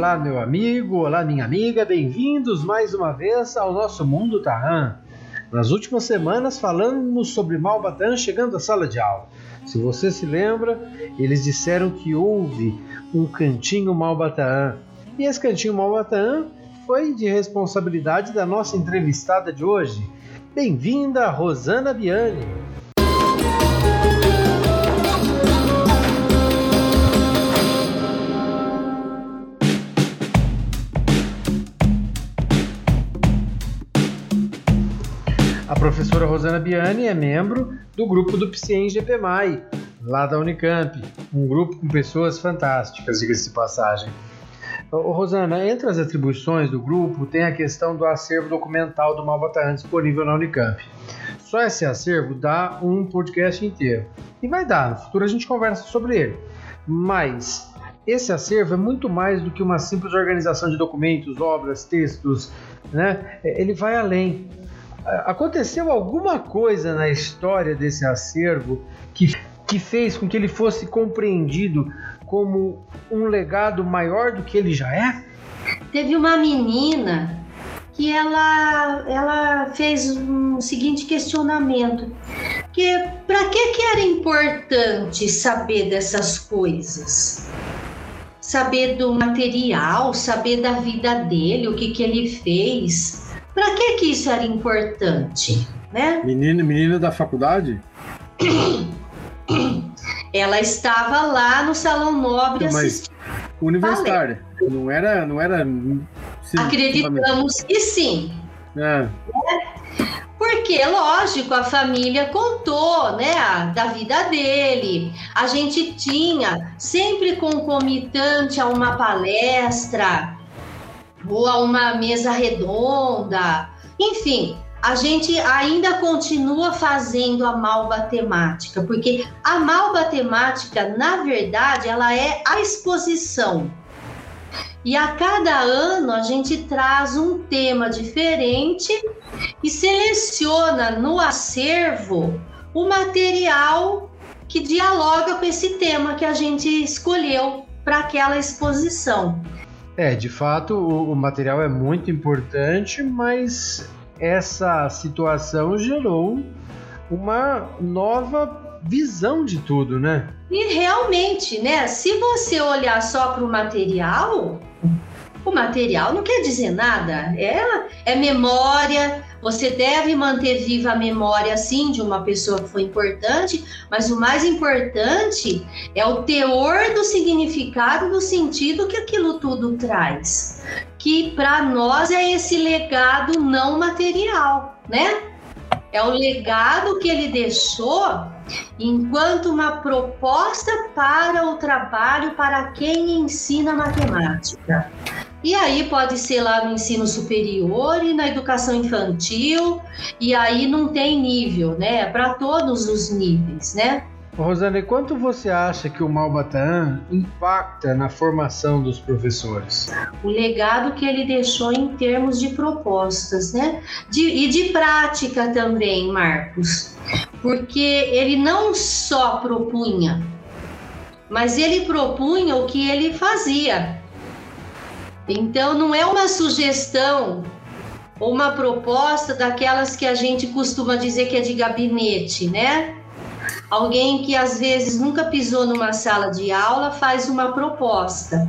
Olá, meu amigo, olá, minha amiga, bem-vindos mais uma vez ao nosso Mundo Tarran. Nas últimas semanas falamos sobre Malbatan chegando à sala de aula. Se você se lembra, eles disseram que houve um cantinho Malbatan. E esse cantinho Malbatan foi de responsabilidade da nossa entrevistada de hoje. Bem-vinda, Rosana Biani. Professora Rosana Biani é membro do grupo do PCM GPMAI, lá da Unicamp, um grupo com pessoas fantásticas, diga-se de passagem. Ô, Rosana, entre as atribuições do grupo tem a questão do acervo documental do Malbataan disponível na Unicamp. Só esse acervo dá um podcast inteiro. E vai dar, no futuro a gente conversa sobre ele. Mas esse acervo é muito mais do que uma simples organização de documentos, obras, textos, né? Ele vai além aconteceu alguma coisa na história desse acervo que, que fez com que ele fosse compreendido como um legado maior do que ele já é? Teve uma menina que ela, ela fez um seguinte questionamento que para que que era importante saber dessas coisas saber do material saber da vida dele o que que ele fez para que que isso era importante, né? Menina, menina da faculdade? Ela estava lá no salão nobre Mas assistindo. Universitária. Não era, não era. Acreditamos que sim. É. Porque, lógico, a família contou, né, da vida dele. A gente tinha sempre concomitante a uma palestra, ou a uma mesa redonda, enfim, a gente ainda continua fazendo a malba temática, porque a malba temática, na verdade, ela é a exposição. E a cada ano a gente traz um tema diferente e seleciona no acervo o material que dialoga com esse tema que a gente escolheu para aquela exposição. É, de fato, o, o material é muito importante, mas essa situação gerou uma nova visão de tudo, né? E realmente, né? Se você olhar só para o material, o material não quer dizer nada. É, é memória, você deve manter viva a memória, sim, de uma pessoa que foi importante, mas o mais importante é o teor do significado, do sentido que aquilo tudo traz. Que para nós é esse legado não material, né? É o legado que ele deixou enquanto uma proposta para o trabalho para quem ensina matemática. E aí pode ser lá no ensino superior e na educação infantil, e aí não tem nível, né? É para todos os níveis, né? Rosane, quanto você acha que o Malbataan impacta na formação dos professores? O legado que ele deixou em termos de propostas, né? De, e de prática também, Marcos. Porque ele não só propunha, mas ele propunha o que ele fazia. Então, não é uma sugestão ou uma proposta daquelas que a gente costuma dizer que é de gabinete, né? Alguém que às vezes nunca pisou numa sala de aula faz uma proposta.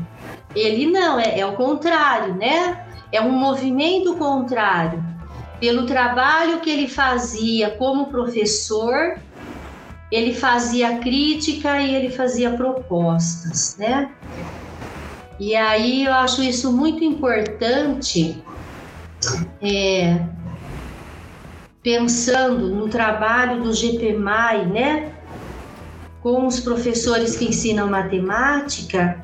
Ele não, é, é o contrário, né? É um movimento contrário. Pelo trabalho que ele fazia como professor, ele fazia crítica e ele fazia propostas, né? E aí eu acho isso muito importante, é, pensando no trabalho do GPMAI, né? Com os professores que ensinam matemática,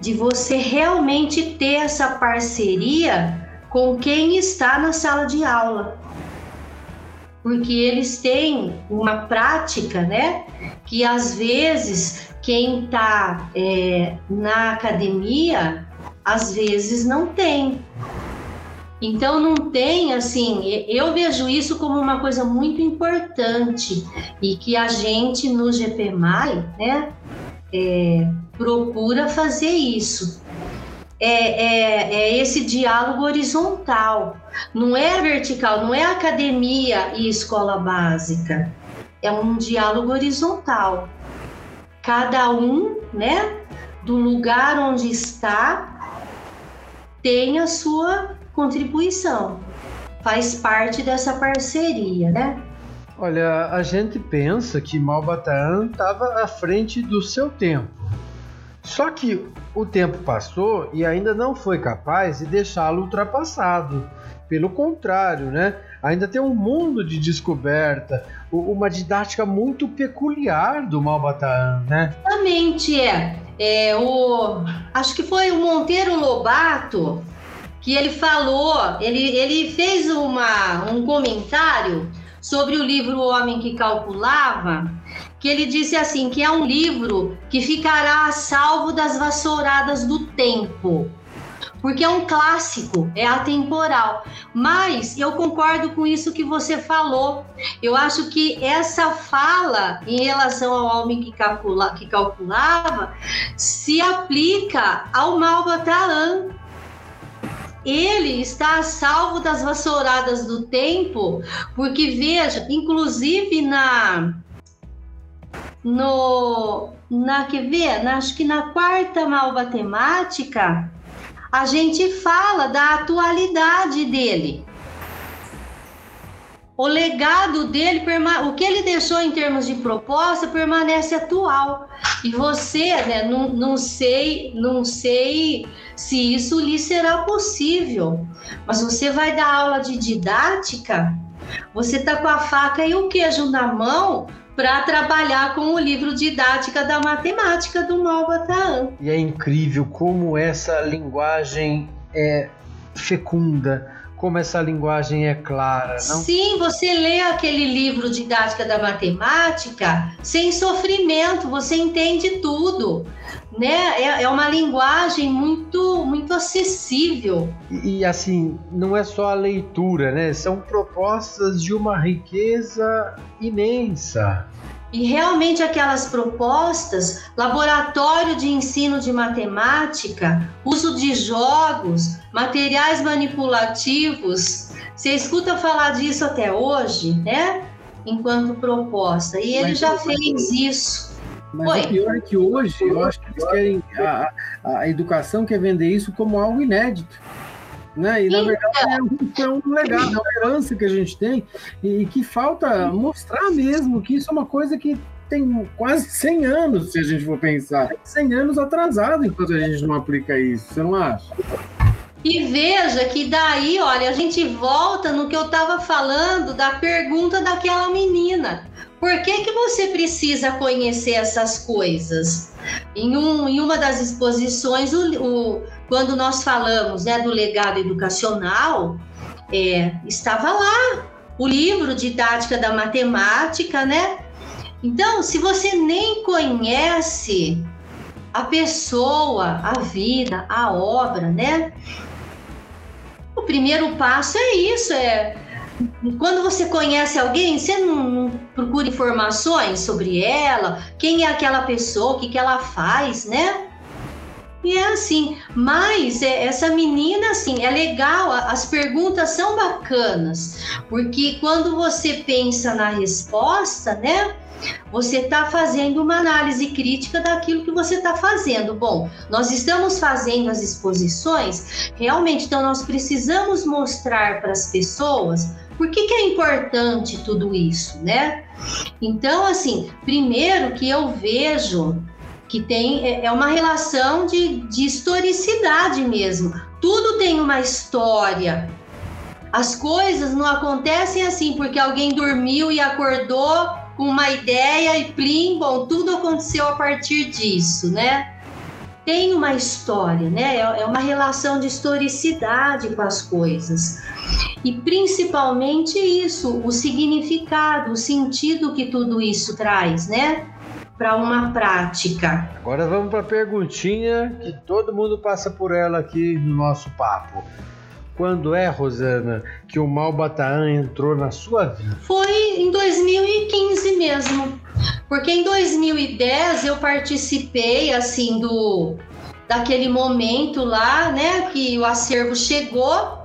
de você realmente ter essa parceria com quem está na sala de aula. Porque eles têm uma prática, né? Que às vezes quem está é, na academia às vezes não tem. Então não tem assim, eu vejo isso como uma coisa muito importante e que a gente no GPMAI, né, é, procura fazer isso. É, é, é, esse diálogo horizontal, não é vertical, não é academia e escola básica, é um diálogo horizontal. Cada um, né, do lugar onde está, tem a sua contribuição, faz parte dessa parceria, né? Olha, a gente pensa que Malbataan estava à frente do seu tempo. Só que o tempo passou e ainda não foi capaz de deixá-lo ultrapassado. Pelo contrário, né? Ainda tem um mundo de descoberta, uma didática muito peculiar do Malbataan, né? Exatamente, é. é o, acho que foi o Monteiro Lobato que ele falou, ele, ele fez uma, um comentário sobre o livro O Homem que Calculava, que ele disse assim, que é um livro que ficará a salvo das vassouradas do tempo. Porque é um clássico, é atemporal. Mas eu concordo com isso que você falou. Eu acho que essa fala em relação ao homem que, calcula, que calculava se aplica ao Malbataan, ele está a salvo das vassouradas do tempo, porque veja, inclusive na no na que na, acho que na quarta malbatemática, a gente fala da atualidade dele. O legado dele, o que ele deixou em termos de proposta permanece atual. E você, né, não, não sei, não sei se isso lhe será possível, mas você vai dar aula de didática, você está com a faca e o queijo na mão para trabalhar com o livro didática da matemática do Malbataan. E é incrível como essa linguagem é fecunda como essa linguagem é clara, não? Sim, você lê aquele livro Didática da Matemática sem sofrimento, você entende tudo, né? É, é uma linguagem muito, muito acessível. E, e assim, não é só a leitura, né? São propostas de uma riqueza imensa. E realmente aquelas propostas, laboratório de ensino de matemática, uso de jogos, materiais manipulativos, você escuta falar disso até hoje, né? Enquanto proposta. E ele mas, já fez isso. Mas Oi. o pior é que hoje, eu acho que eles querem. A, a educação quer vender isso como algo inédito. Né? E na verdade é um, é um legado, é uma herança que a gente tem e, e que falta mostrar mesmo que isso é uma coisa que tem quase 100 anos, se a gente for pensar. 100 anos atrasado enquanto a gente não aplica isso, você não acha? E veja que daí, olha, a gente volta no que eu estava falando da pergunta daquela menina. Por que, que você precisa conhecer essas coisas? Em, um, em uma das exposições, o, o quando nós falamos né, do legado educacional, é, estava lá o livro Didática da Matemática, né? Então, se você nem conhece a pessoa, a vida, a obra, né? O primeiro passo é isso, é quando você conhece alguém, você não, não, procura informações sobre ela, quem é aquela pessoa, o que, que ela faz, né? E é assim, mas é, essa menina, assim, é legal, as perguntas são bacanas, porque quando você pensa na resposta, né? Você está fazendo uma análise crítica daquilo que você está fazendo. Bom, nós estamos fazendo as exposições, realmente, então nós precisamos mostrar para as pessoas por que, que é importante tudo isso, né? Então, assim, primeiro que eu vejo que tem é, é uma relação de, de historicidade mesmo. Tudo tem uma história. As coisas não acontecem assim porque alguém dormiu e acordou com uma ideia e plim, bom, tudo aconteceu a partir disso, né? Tem uma história, né? É, é uma relação de historicidade com as coisas. E principalmente isso, o significado, o sentido que tudo isso traz, né? para uma prática. Agora vamos para a perguntinha que todo mundo passa por ela aqui no nosso papo. Quando é, Rosana, que o Malbataan entrou na sua vida? Foi em 2015 mesmo. Porque em 2010 eu participei assim do daquele momento lá, né, que o acervo chegou.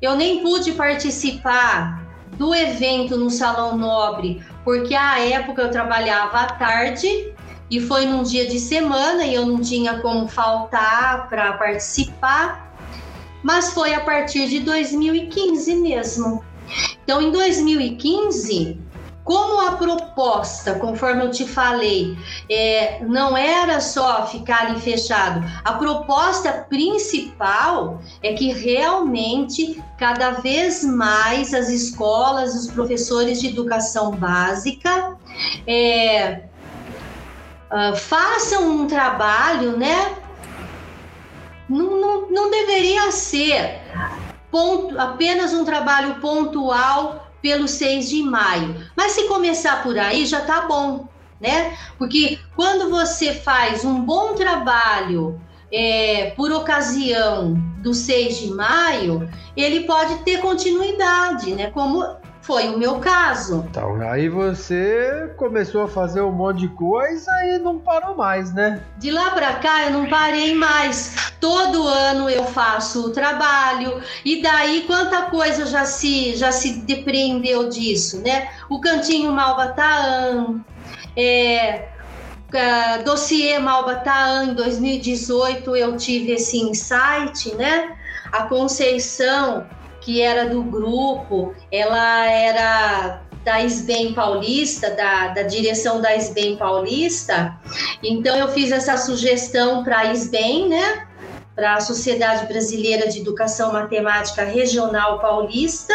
Eu nem pude participar do evento no Salão Nobre, porque à época eu trabalhava à tarde e foi num dia de semana e eu não tinha como faltar para participar, mas foi a partir de 2015 mesmo. Então, em 2015, como a proposta, conforme eu te falei, é, não era só ficar ali fechado, a proposta principal é que realmente cada vez mais as escolas, os professores de educação básica é, uh, façam um trabalho, né? Não, não, não deveria ser ponto, apenas um trabalho pontual pelo 6 de maio. Mas se começar por aí já tá bom, né? Porque quando você faz um bom trabalho é, por ocasião do 6 de maio, ele pode ter continuidade, né? Como foi o meu caso. Então, aí você começou a fazer um monte de coisa e não parou mais, né? De lá para cá eu não parei mais. Todo ano eu faço o trabalho e daí quanta coisa já se já se depreendeu disso, né? O cantinho Malbataã, é, uh, dossiê Malbataã em 2018 eu tive esse insight, né? A Conceição que era do grupo, ela era da SBEM Paulista, da, da direção da SBEM Paulista. Então eu fiz essa sugestão para a SBEM, né? Para a Sociedade Brasileira de Educação Matemática Regional Paulista,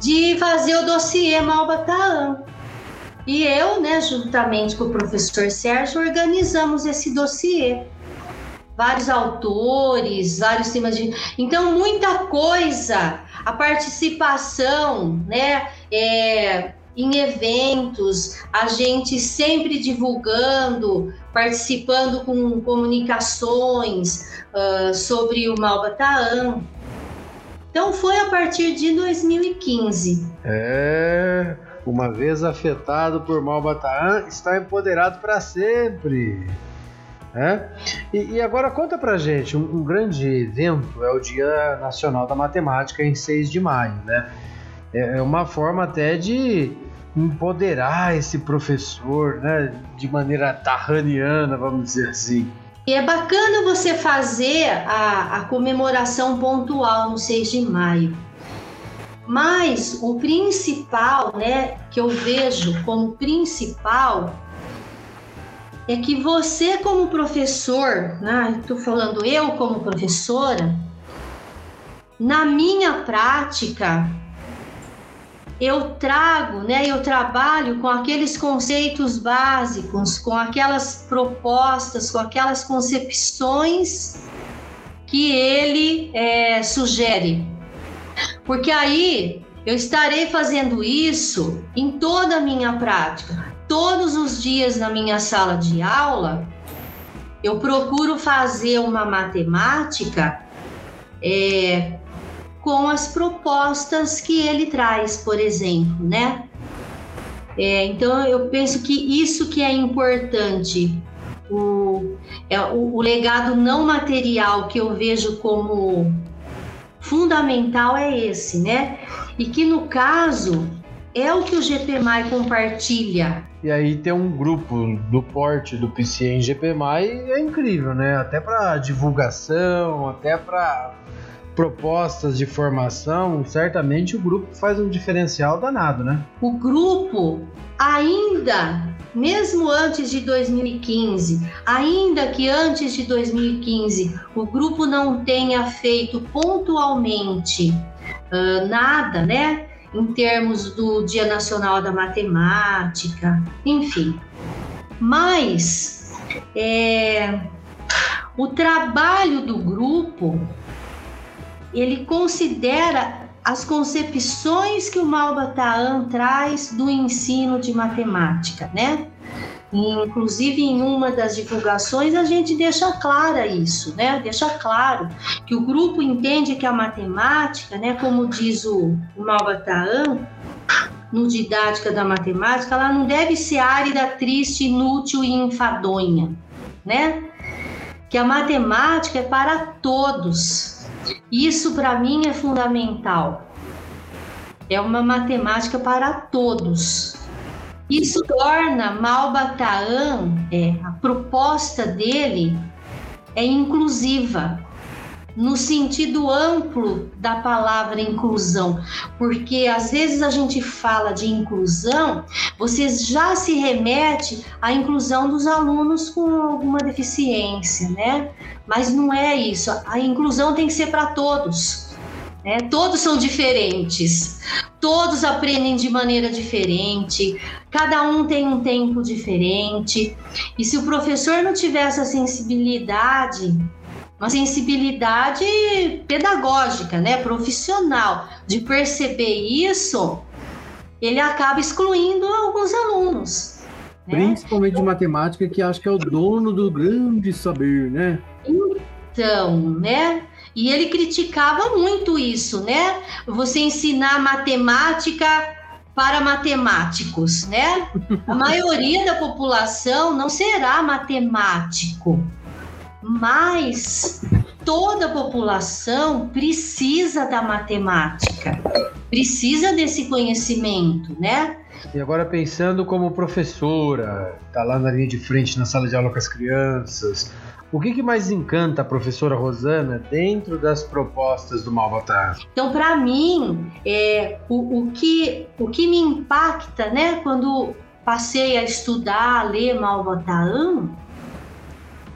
de fazer o dossiê Malbataan. E eu, né, juntamente com o professor Sérgio, organizamos esse dossiê vários autores, vários temas de. Então, muita coisa, a participação, né? É, em eventos, a gente sempre divulgando, participando com comunicações uh, sobre o Malbataan. Então foi a partir de 2015. É, uma vez afetado por Malbataan, está empoderado para sempre. É? E, e, agora conta pra gente, um, um, grande evento é o Dia Nacional da Matemática em 6 de maio, né? É, é uma forma até de empoderar esse professor, né? De maneira tarraniana, vamos dizer assim. E é bacana você fazer a, a comemoração pontual no 6 de maio. Mas o principal, né, que eu vejo como principal é que você como professor, né, estou falando eu como professora, na minha prática, eu trago, né, eu trabalho com aqueles conceitos básicos, com aquelas propostas, com aquelas concepções que ele é, sugere. Porque aí eu estarei fazendo isso em toda a minha prática todos os dias na minha sala de aula, eu procuro fazer uma matemática é, com as propostas que ele traz, por exemplo, né? É, então eu penso que isso que é importante, o, é, o, o legado não material que eu vejo como fundamental é esse, né? E que no caso é o que o GPMI compartilha. E aí ter um grupo do porte do PC em GPMI é incrível, né? Até para divulgação, até para propostas de formação, certamente o grupo faz um diferencial danado, né? O grupo ainda, mesmo antes de 2015, ainda que antes de 2015 o grupo não tenha feito pontualmente uh, nada, né? Em termos do Dia Nacional da Matemática, enfim. Mas é, o trabalho do grupo ele considera as concepções que o Malbataan traz do ensino de matemática, né? Inclusive, em uma das divulgações, a gente deixa clara isso, né? Deixa claro que o grupo entende que a matemática, né, como diz o, o Malbataan, no Didática da Matemática, ela não deve ser árida, triste, inútil e enfadonha, né? que a matemática é para todos. Isso para mim é fundamental. É uma matemática para todos. Isso torna Malbataan, é, a proposta dele é inclusiva no sentido amplo da palavra inclusão, porque às vezes a gente fala de inclusão, você já se remete à inclusão dos alunos com alguma deficiência, né? Mas não é isso. A inclusão tem que ser para todos. Né? Todos são diferentes, todos aprendem de maneira diferente, cada um tem um tempo diferente. E se o professor não tiver essa sensibilidade uma sensibilidade pedagógica, né, profissional, de perceber isso, ele acaba excluindo alguns alunos. Né? Principalmente de matemática, que acho que é o dono do grande saber, né? Então, né? E ele criticava muito isso, né? Você ensinar matemática para matemáticos, né? A maioria da população não será matemático, mas toda a população precisa da matemática, precisa desse conhecimento, né? E agora pensando como professora, tá lá na linha de frente na sala de aula com as crianças, o que, que mais encanta a professora Rosana dentro das propostas do Malvatar? Então, para mim, é, o, o, que, o que me impacta, né, quando passei a estudar, a ler Malvataan,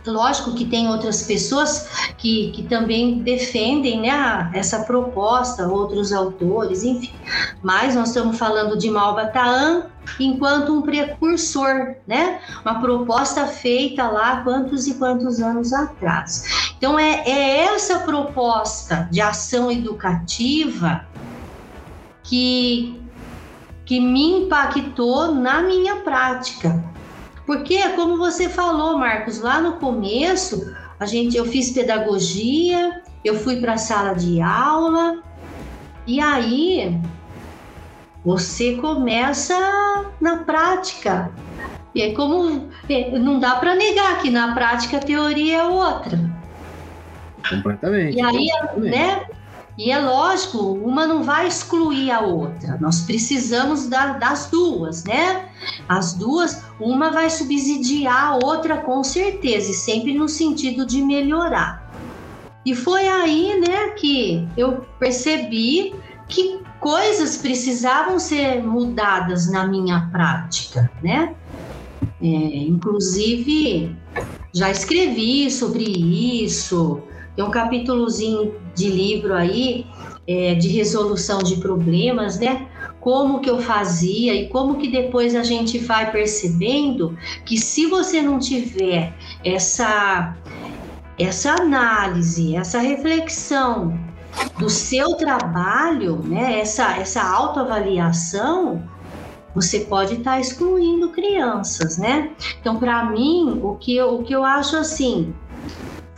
Lógico que tem outras pessoas que, que também defendem né, essa proposta, outros autores, enfim. Mas nós estamos falando de Malbataan enquanto um precursor, né? Uma proposta feita lá quantos e quantos anos atrás. Então é, é essa proposta de ação educativa que, que me impactou na minha prática porque, como você falou, Marcos, lá no começo, a gente, eu fiz pedagogia, eu fui para a sala de aula, e aí você começa na prática. E aí, como é, não dá para negar que na prática a teoria é outra. Completamente. E aí, completamente. né? E é lógico, uma não vai excluir a outra. Nós precisamos da, das duas, né? As duas, uma vai subsidiar a outra com certeza, e sempre no sentido de melhorar. E foi aí, né, que eu percebi que coisas precisavam ser mudadas na minha prática, né? É, inclusive, já escrevi sobre isso, tem um capítulozinho de livro aí é, de resolução de problemas, né? Como que eu fazia e como que depois a gente vai percebendo que se você não tiver essa essa análise, essa reflexão do seu trabalho, né? Essa essa autoavaliação, você pode estar tá excluindo crianças, né? Então, para mim, o que eu, o que eu acho assim,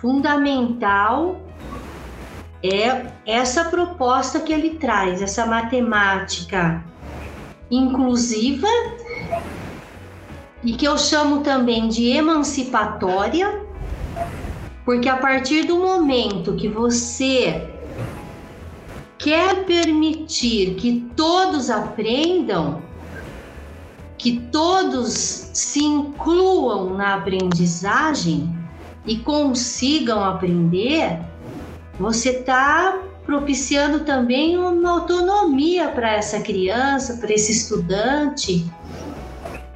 fundamental é essa proposta que ele traz, essa matemática inclusiva e que eu chamo também de emancipatória, porque a partir do momento que você quer permitir que todos aprendam, que todos se incluam na aprendizagem, e consigam aprender, você está propiciando também uma autonomia para essa criança, para esse estudante.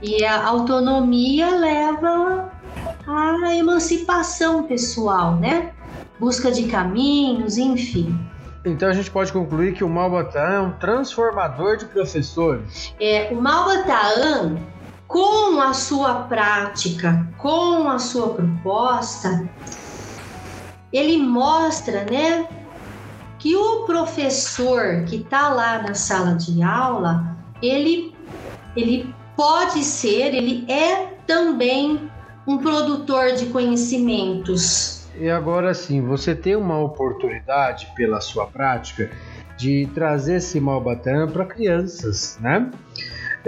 E a autonomia leva à emancipação pessoal, né? Busca de caminhos, enfim. Então a gente pode concluir que o Malbataan é um transformador de professores. É, o Malbataan com a sua prática, com a sua proposta, ele mostra, né, que o professor que está lá na sala de aula, ele, ele pode ser, ele é também um produtor de conhecimentos. E agora sim, você tem uma oportunidade pela sua prática de trazer esse Malbatan para crianças, né?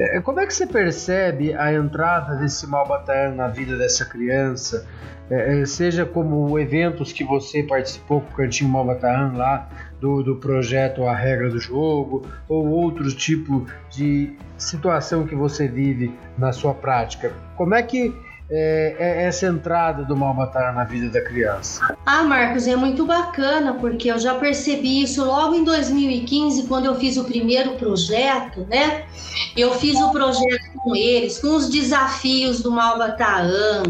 É, como é que você percebe a entrada desse Malbataan na vida dessa criança? É, é, seja como eventos que você participou com o Cantinho Malbataan lá, do, do projeto A Regra do Jogo, ou outro tipo de situação que você vive na sua prática. Como é que é, é essa entrada do Malbatar na vida da criança? Ah, Marcos, é muito bacana, porque eu já percebi isso logo em 2015, quando eu fiz o primeiro projeto, né? Eu fiz o projeto com eles, com os desafios do Malbataan,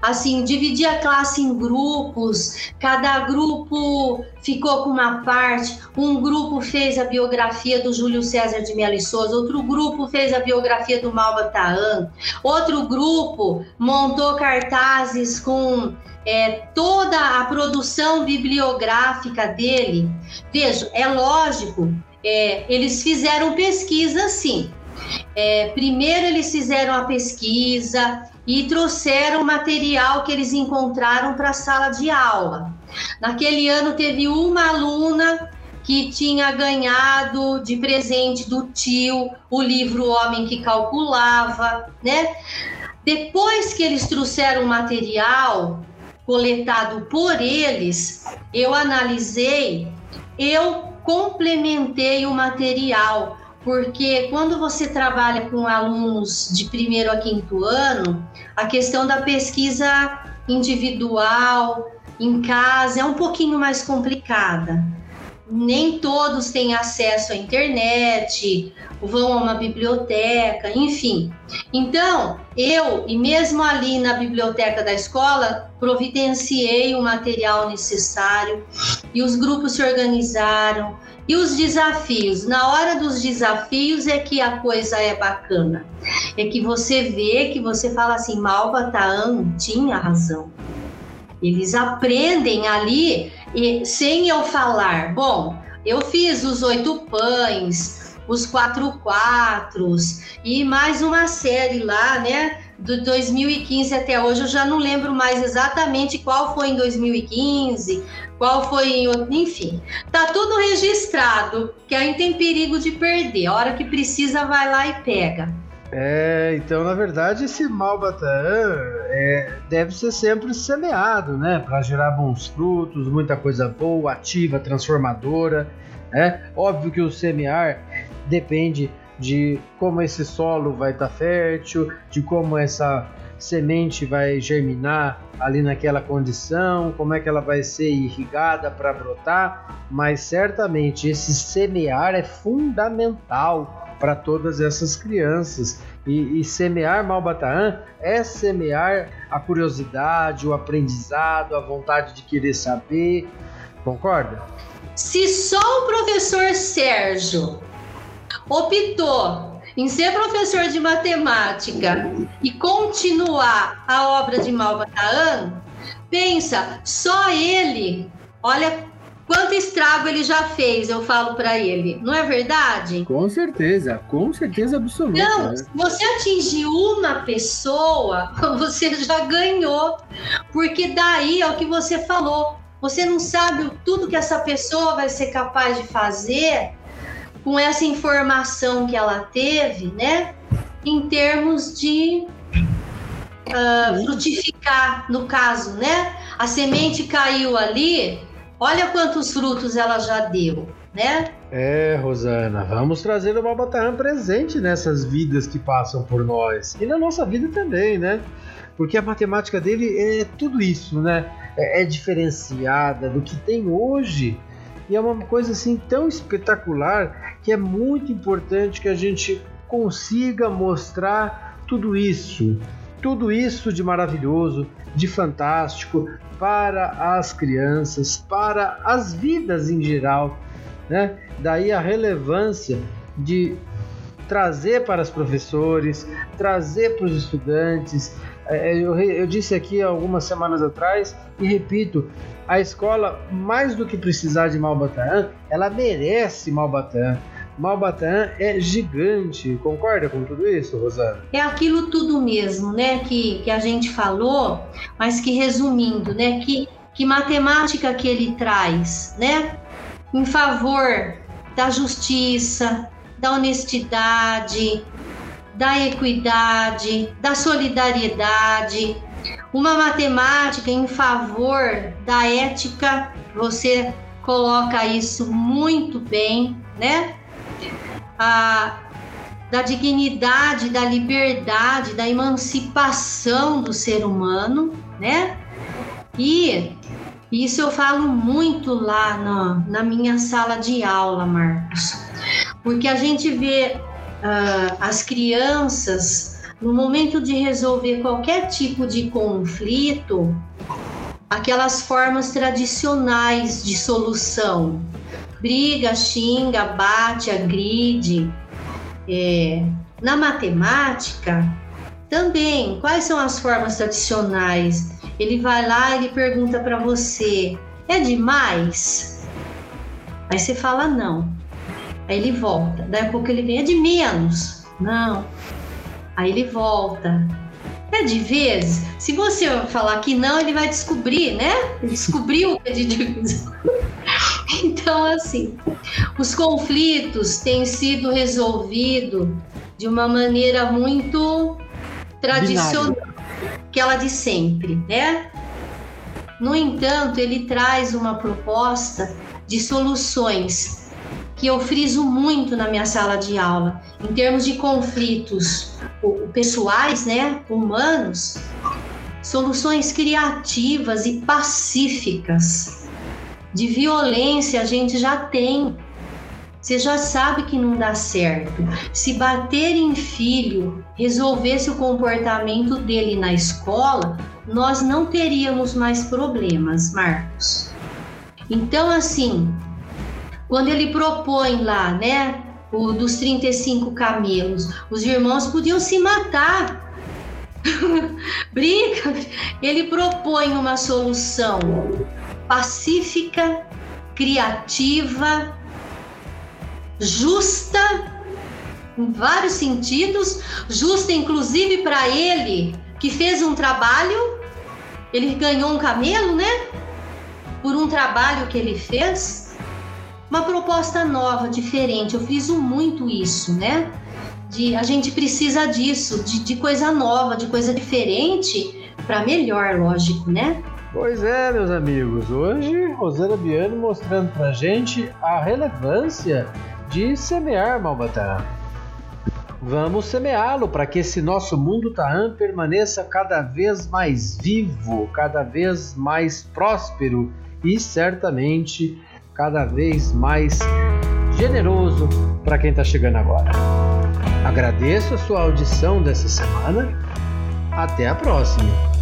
assim, dividi a classe em grupos, cada grupo ficou com uma parte, um grupo fez a biografia do Júlio César de Melo e Souza, outro grupo fez a biografia do Malbataan, outro grupo montou cartazes com é, toda a produção bibliográfica dele. Veja, é lógico, é, eles fizeram pesquisa sim. É, primeiro eles fizeram a pesquisa, e trouxeram material que eles encontraram para a sala de aula. Naquele ano teve uma aluna que tinha ganhado de presente do tio o livro Homem que Calculava, né? Depois que eles trouxeram o material coletado por eles, eu analisei, eu complementei o material porque quando você trabalha com alunos de primeiro a quinto ano, a questão da pesquisa individual em casa é um pouquinho mais complicada. Nem todos têm acesso à internet, vão a uma biblioteca, enfim. Então, eu, e mesmo ali na biblioteca da escola, providenciei o material necessário e os grupos se organizaram, e os desafios? Na hora dos desafios é que a coisa é bacana. É que você vê que você fala assim, Malbataan tinha razão. Eles aprendem ali e, sem eu falar. Bom, eu fiz os oito pães, os quatro quatros e mais uma série lá, né? Do 2015 até hoje, eu já não lembro mais exatamente qual foi em 2015, qual foi enfim. Tá tudo registrado, que aí tem perigo de perder. A hora que precisa, vai lá e pega. É, então na verdade esse Malbatã é, deve ser sempre semeado, né, para gerar bons frutos, muita coisa boa, ativa, transformadora. É óbvio que o semear depende de como esse solo vai estar tá fértil, de como essa semente vai germinar ali naquela condição, como é que ela vai ser irrigada para brotar, mas certamente esse semear é fundamental para todas essas crianças. E, e semear Malbataan é semear a curiosidade, o aprendizado, a vontade de querer saber. Concorda? Se só o professor Sérgio optou em ser professor de matemática e continuar a obra de Malbataan, pensa, só ele, olha quanto estrago ele já fez, eu falo para ele, não é verdade? Com certeza, com certeza absoluta. Então, se você atingir uma pessoa, você já ganhou, porque daí é o que você falou. Você não sabe tudo que essa pessoa vai ser capaz de fazer com essa informação que ela teve, né, em termos de uh, frutificar, no caso, né? A semente caiu ali, olha quantos frutos ela já deu, né? É, Rosana, vamos trazer o Malbataan presente nessas vidas que passam por nós e na nossa vida também, né? Porque a matemática dele é tudo isso, né? É, é diferenciada do que tem hoje e é uma coisa assim tão espetacular que é muito importante que a gente consiga mostrar tudo isso, tudo isso de maravilhoso, de fantástico para as crianças, para as vidas em geral, né? Daí a relevância de trazer para os professores, trazer para os estudantes. É, eu, eu disse aqui algumas semanas atrás e repito, a escola, mais do que precisar de Malbataan, ela merece Malbataan. Malbataan é gigante, concorda com tudo isso, Rosana? É aquilo tudo mesmo, né, que, que a gente falou, mas que resumindo, né, que, que matemática que ele traz, né, em favor da justiça, da honestidade, da equidade, da solidariedade, uma matemática em favor da ética, você coloca isso muito bem, né? A, da dignidade, da liberdade, da emancipação do ser humano, né? E isso eu falo muito lá na, na minha sala de aula, Marcos, porque a gente vê uh, as crianças no momento de resolver qualquer tipo de conflito, aquelas formas tradicionais de solução. Briga, xinga, bate, agride. É, na matemática, também, quais são as formas tradicionais? Ele vai lá e pergunta para você: é demais? Aí você fala não. Aí ele volta. Daí a pouco ele vem: é de menos? Não. Aí ele volta. É de vezes. Se você falar que não, ele vai descobrir, né? Ele descobriu que é de vezes. Então, assim, os conflitos têm sido resolvidos de uma maneira muito tradicional, aquela de sempre, né? No entanto, ele traz uma proposta de soluções que eu friso muito na minha sala de aula, em termos de conflitos pessoais, né, humanos, soluções criativas e pacíficas. De violência a gente já tem. Você já sabe que não dá certo. Se bater em filho resolvesse o comportamento dele na escola, nós não teríamos mais problemas, Marcos. Então, assim, quando ele propõe lá, né, o dos 35 camelos, os irmãos podiam se matar. Briga. Ele propõe uma solução pacífica, criativa, justa em vários sentidos, justa inclusive para ele que fez um trabalho, ele ganhou um camelo, né? Por um trabalho que ele fez uma proposta nova, diferente. Eu friso muito isso, né? De, a gente precisa disso, de, de coisa nova, de coisa diferente, para melhor, lógico, né? Pois é, meus amigos. Hoje, Rosana Biano mostrando pra gente a relevância de semear Malbatã. Vamos semeá-lo para que esse nosso mundo Taã permaneça cada vez mais vivo, cada vez mais próspero e certamente cada vez mais generoso para quem está chegando agora. Agradeço a sua audição dessa semana. Até a próxima!